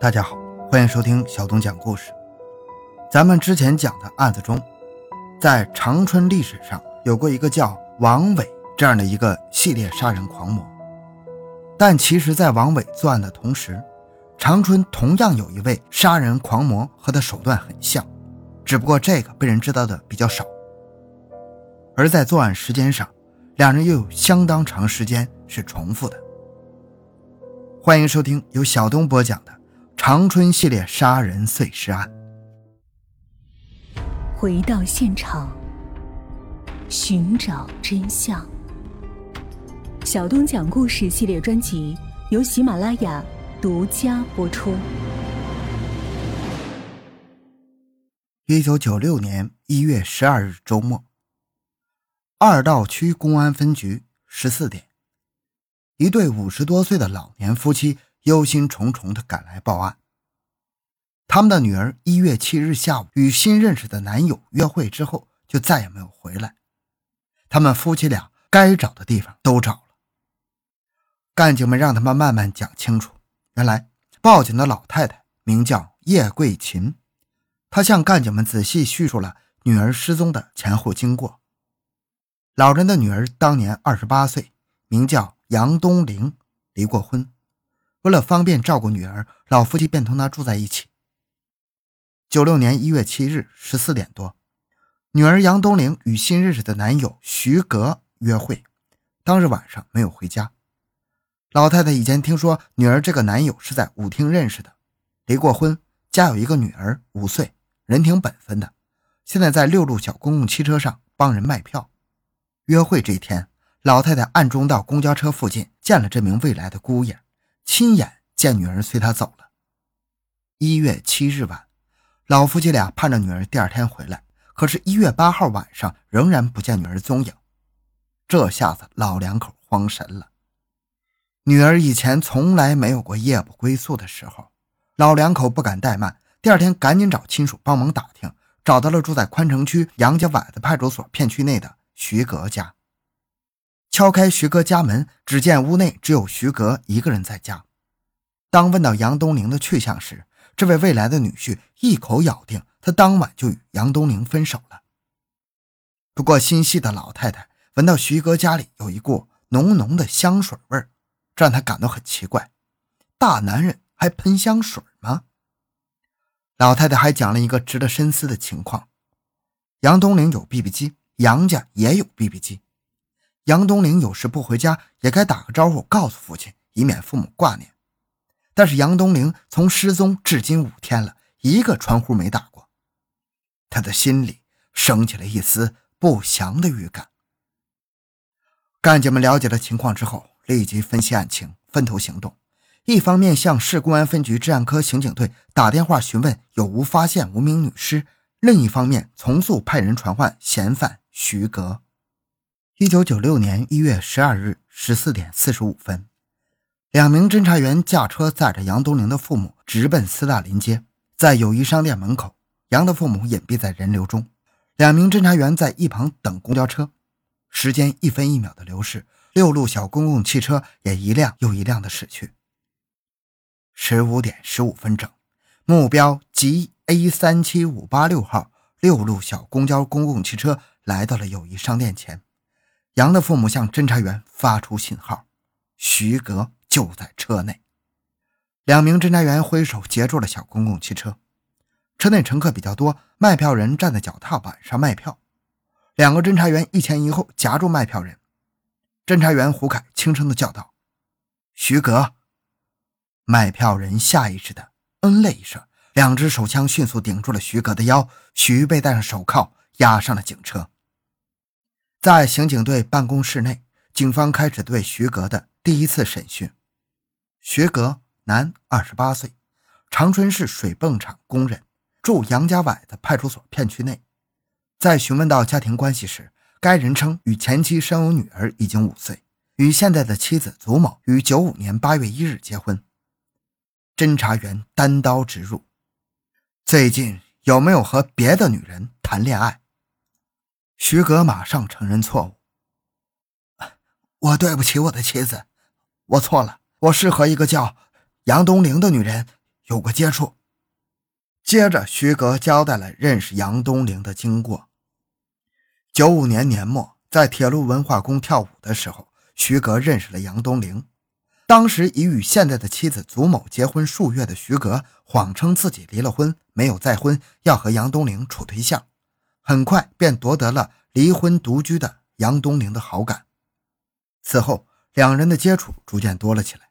大家好，欢迎收听小东讲故事。咱们之前讲的案子中，在长春历史上有过一个叫王伟这样的一个系列杀人狂魔，但其实，在王伟作案的同时，长春同样有一位杀人狂魔和他手段很像，只不过这个被人知道的比较少。而在作案时间上，两人又有相当长时间是重复的。欢迎收听由小东播讲的长春系列杀人碎尸案。回到现场，寻找真相。小东讲故事系列专辑由喜马拉雅独家播出。一九九六年一月十二日周末，二道区公安分局十四点。一对五十多岁的老年夫妻忧心忡忡地赶来报案。他们的女儿一月七日下午与新认识的男友约会之后，就再也没有回来。他们夫妻俩该找的地方都找了。干警们让他们慢慢讲清楚。原来报警的老太太名叫叶桂琴，她向干警们仔细叙述了女儿失踪的前后经过。老人的女儿当年二十八岁，名叫。杨东玲离过婚，为了方便照顾女儿，老夫妻便同她住在一起。九六年一月七日十四点多，女儿杨东玲与新认识的男友徐格约会，当日晚上没有回家。老太太以前听说女儿这个男友是在舞厅认识的，离过婚，家有一个女儿五岁，人挺本分的，现在在六路小公共汽车上帮人卖票。约会这一天。老太太暗中到公交车附近见了这名未来的姑爷，亲眼见女儿随他走了。一月七日晚，老夫妻俩盼着女儿第二天回来，可是，一月八号晚上仍然不见女儿踪影。这下子老两口慌神了。女儿以前从来没有过夜不归宿的时候，老两口不敢怠慢，第二天赶紧找亲属帮忙打听，找到了住在宽城区杨家崴子派出所片区内的徐格家。敲开徐哥家门，只见屋内只有徐格一个人在家。当问到杨东玲的去向时，这位未来的女婿一口咬定他当晚就与杨东玲分手了。不过心细的老太太闻到徐哥家里有一股浓浓的香水味儿，这让她感到很奇怪：大男人还喷香水吗？老太太还讲了一个值得深思的情况：杨东玲有 BB 机，杨家也有 BB 机。杨东林有时不回家，也该打个招呼告诉父亲，以免父母挂念。但是杨东林从失踪至今五天了，一个传呼没打过，他的心里升起了一丝不祥的预感。干警们了解了情况之后，立即分析案情，分头行动。一方面向市公安分局治安科刑警队打电话询问有无发现无名女尸，另一方面从速派人传唤嫌犯徐格。一九九六年一月十二日十四点四十五分，两名侦查员驾车载着杨东玲的父母直奔斯大林街，在友谊商店门口，杨的父母隐蔽在人流中，两名侦查员在一旁等公交车。时间一分一秒的流逝，六路小公共汽车也一辆又一辆的驶去。十五点十五分整，目标 G A 三七五八六号六路小公交公共汽车来到了友谊商店前。杨的父母向侦查员发出信号，徐格就在车内。两名侦查员挥手截住了小公共汽车，车内乘客比较多，卖票人站在脚踏板上卖票。两个侦查员一前一后夹住卖票人。侦查员胡凯轻声的叫道：“徐格。”卖票人下意识的嗯了一声，两只手枪迅速顶住了徐格的腰，徐被戴上手铐，押上了警车。在刑警队办公室内，警方开始对徐格的第一次审讯。徐格，男，二十八岁，长春市水泵厂工人，住杨家崴的派出所片区内。在询问到家庭关系时，该人称与前妻生有女儿，已经五岁，与现在的妻子祖某于九五年八月一日结婚。侦查员单刀直入：最近有没有和别的女人谈恋爱？徐格马上承认错误。我对不起我的妻子，我错了。我是和一个叫杨东玲的女人有过接触。接着，徐格交代了认识杨东陵的经过。九五年年末，在铁路文化宫跳舞的时候，徐格认识了杨东陵。当时已与现在的妻子祖某结婚数月的徐格，谎称自己离了婚，没有再婚，要和杨东陵处对象，很快便夺得了离婚独居的杨东陵的好感。此后，两人的接触逐渐多了起来。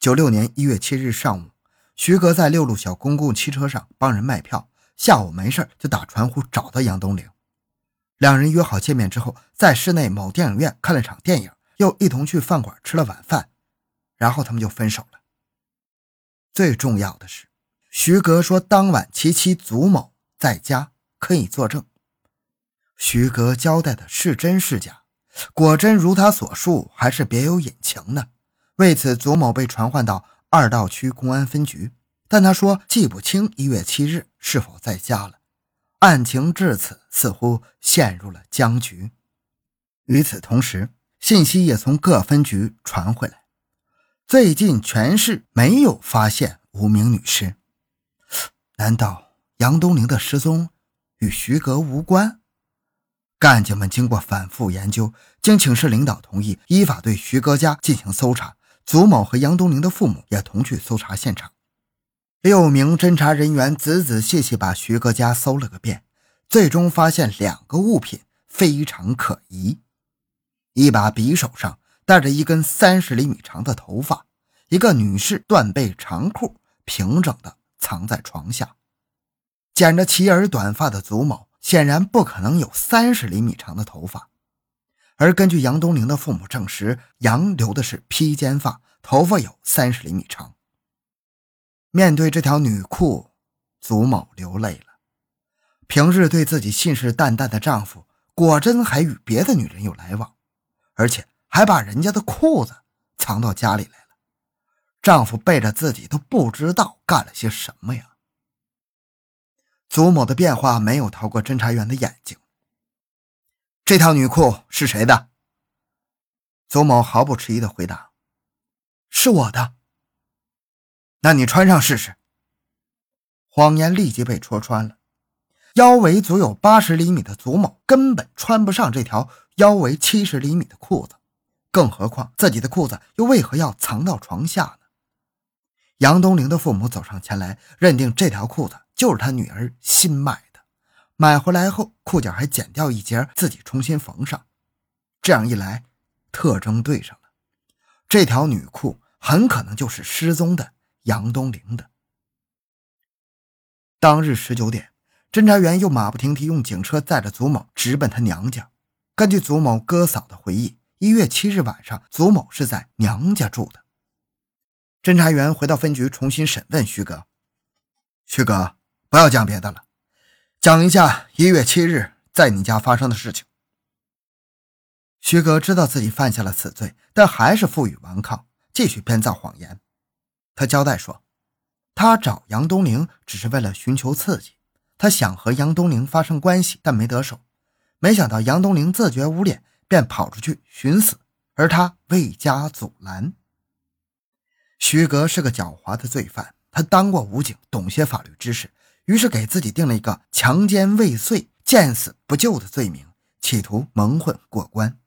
九六年一月七日上午，徐格在六路小公共汽车上帮人卖票，下午没事就打传呼找到杨东岭。两人约好见面之后，在市内某电影院看了场电影，又一同去饭馆吃了晚饭。然后他们就分手了。最重要的是，徐格说当晚其妻祖某在家，可以作证。徐格交代的是真是假？果真如他所述，还是别有隐情呢？为此，祖某被传唤到二道区公安分局，但他说记不清一月七日是否在家了。案情至此，似乎陷入了僵局。与此同时，信息也从各分局传回来。最近全市没有发现无名女尸，难道杨东陵的失踪与徐格无关？干警们经过反复研究，经请示领导同意，依法对徐格家进行搜查。祖某和杨东陵的父母也同去搜查现场。六名侦查人员仔仔细细把徐哥家搜了个遍，最终发现两个物品非常可疑：一把匕首上。带着一根三十厘米长的头发，一个女士断背长裤平整的藏在床下。剪着齐耳短发的祖某显然不可能有三十厘米长的头发，而根据杨东陵的父母证实，杨留的是披肩发，头发有三十厘米长。面对这条女裤，祖某流泪了。平日对自己信誓旦旦的丈夫，果真还与别的女人有来往，而且。还把人家的裤子藏到家里来了，丈夫背着自己都不知道干了些什么呀。祖母的变化没有逃过侦查员的眼睛。这条女裤是谁的？祖某毫不迟疑的回答：“是我的。”那你穿上试试。谎言立即被戳穿了，腰围足有八十厘米的祖某根本穿不上这条腰围七十厘米的裤子。更何况自己的裤子又为何要藏到床下呢？杨东玲的父母走上前来，认定这条裤子就是他女儿新买。买回来后，裤脚还剪掉一截，自己重新缝上。这样一来，特征对上了，这条女裤很可能就是失踪的杨东陵的。当日十九点，侦查员又马不停蹄用警车载着祖某直奔他娘家。根据祖某哥嫂的回忆。一月七日晚上，祖某是在娘家住的。侦查员回到分局，重新审问徐哥。徐哥，不要讲别的了，讲一下一月七日在你家发生的事情。徐哥知道自己犯下了此罪，但还是负隅顽抗，继续编造谎言。他交代说，他找杨东陵只是为了寻求刺激，他想和杨东陵发生关系，但没得手。没想到杨东陵自觉无脸。便跑出去寻死，而他未加阻拦。徐格是个狡猾的罪犯，他当过武警，懂些法律知识，于是给自己定了一个强奸未遂、见死不救的罪名，企图蒙混过关。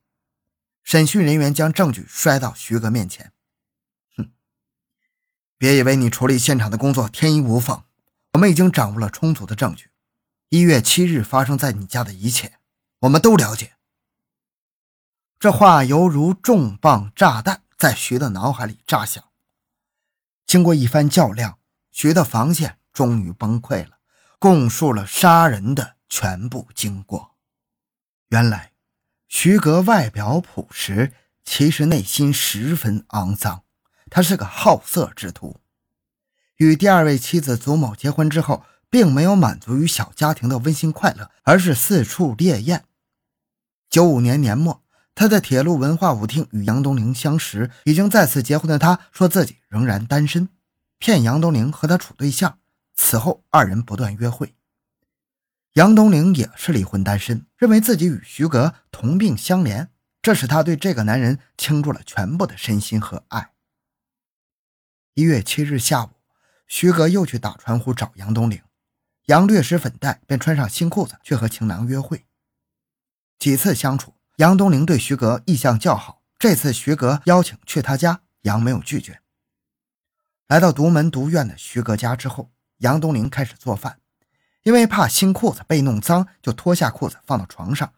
审讯人员将证据摔到徐哥面前，哼，别以为你处理现场的工作天衣无缝，我们已经掌握了充足的证据。一月七日发生在你家的一切，我们都了解。这话犹如重磅炸弹在徐的脑海里炸响。经过一番较量，徐的防线终于崩溃了，供述了杀人的全部经过。原来，徐格外表朴实，其实内心十分肮脏。他是个好色之徒。与第二位妻子祖某结婚之后，并没有满足于小家庭的温馨快乐，而是四处猎艳。九五年年末。他在铁路文化舞厅与杨东陵相识，已经再次结婚的他说自己仍然单身，骗杨东玲和他处对象。此后，二人不断约会。杨东陵也是离婚单身，认为自己与徐格同病相怜，这使他对这个男人倾注了全部的身心和爱。一月七日下午，徐格又去打传呼找杨东陵，杨略施粉黛，便穿上新裤子去和情郎约会。几次相处，杨东陵对徐格意向较好。这次徐格邀请去他家，杨没有拒绝。来到独门独院的徐格家之后，杨东林开始做饭，因为怕新裤子被弄脏，就脱下裤子放到床上。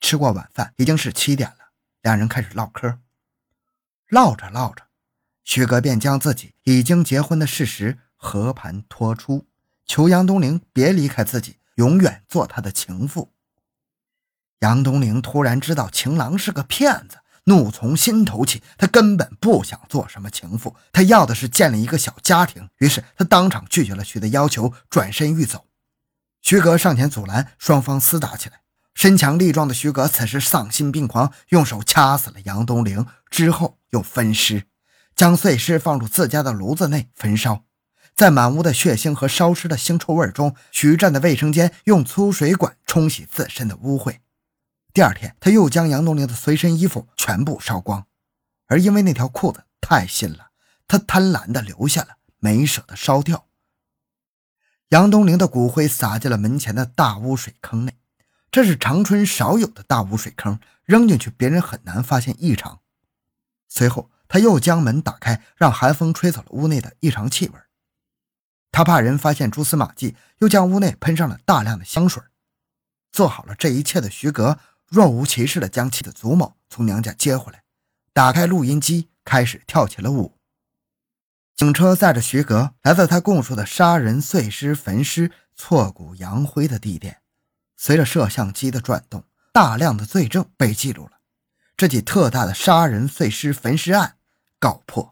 吃过晚饭，已经是七点了，两人开始唠嗑。唠着唠着，徐哥便将自己已经结婚的事实和盘托出，求杨东林别离开自己，永远做他的情妇。杨东林突然知道情郎是个骗子。怒从心头起，他根本不想做什么情妇，他要的是建立一个小家庭。于是他当场拒绝了徐的要求，转身欲走。徐格上前阻拦，双方厮打起来。身强力壮的徐格此时丧心病狂，用手掐死了杨东陵，之后又分尸，将碎尸放入自家的炉子内焚烧。在满屋的血腥和烧尸的腥臭味中，徐占的卫生间用粗水管冲洗自身的污秽。第二天，他又将杨东陵的随身衣服全部烧光，而因为那条裤子太新了，他贪婪地留下了，没舍得烧掉。杨东陵的骨灰撒进了门前的大污水坑内，这是长春少有的大污水坑，扔进去别人很难发现异常。随后，他又将门打开，让寒风吹走了屋内的异常气味。他怕人发现蛛丝马迹，又将屋内喷上了大量的香水。做好了这一切的徐格。若无其事地将妻子祖母从娘家接回来，打开录音机，开始跳起了舞。警车载着徐格来到他供述的杀人、碎尸、焚尸、挫骨扬灰的地点。随着摄像机的转动，大量的罪证被记录了。这起特大的杀人、碎尸、焚尸案告破。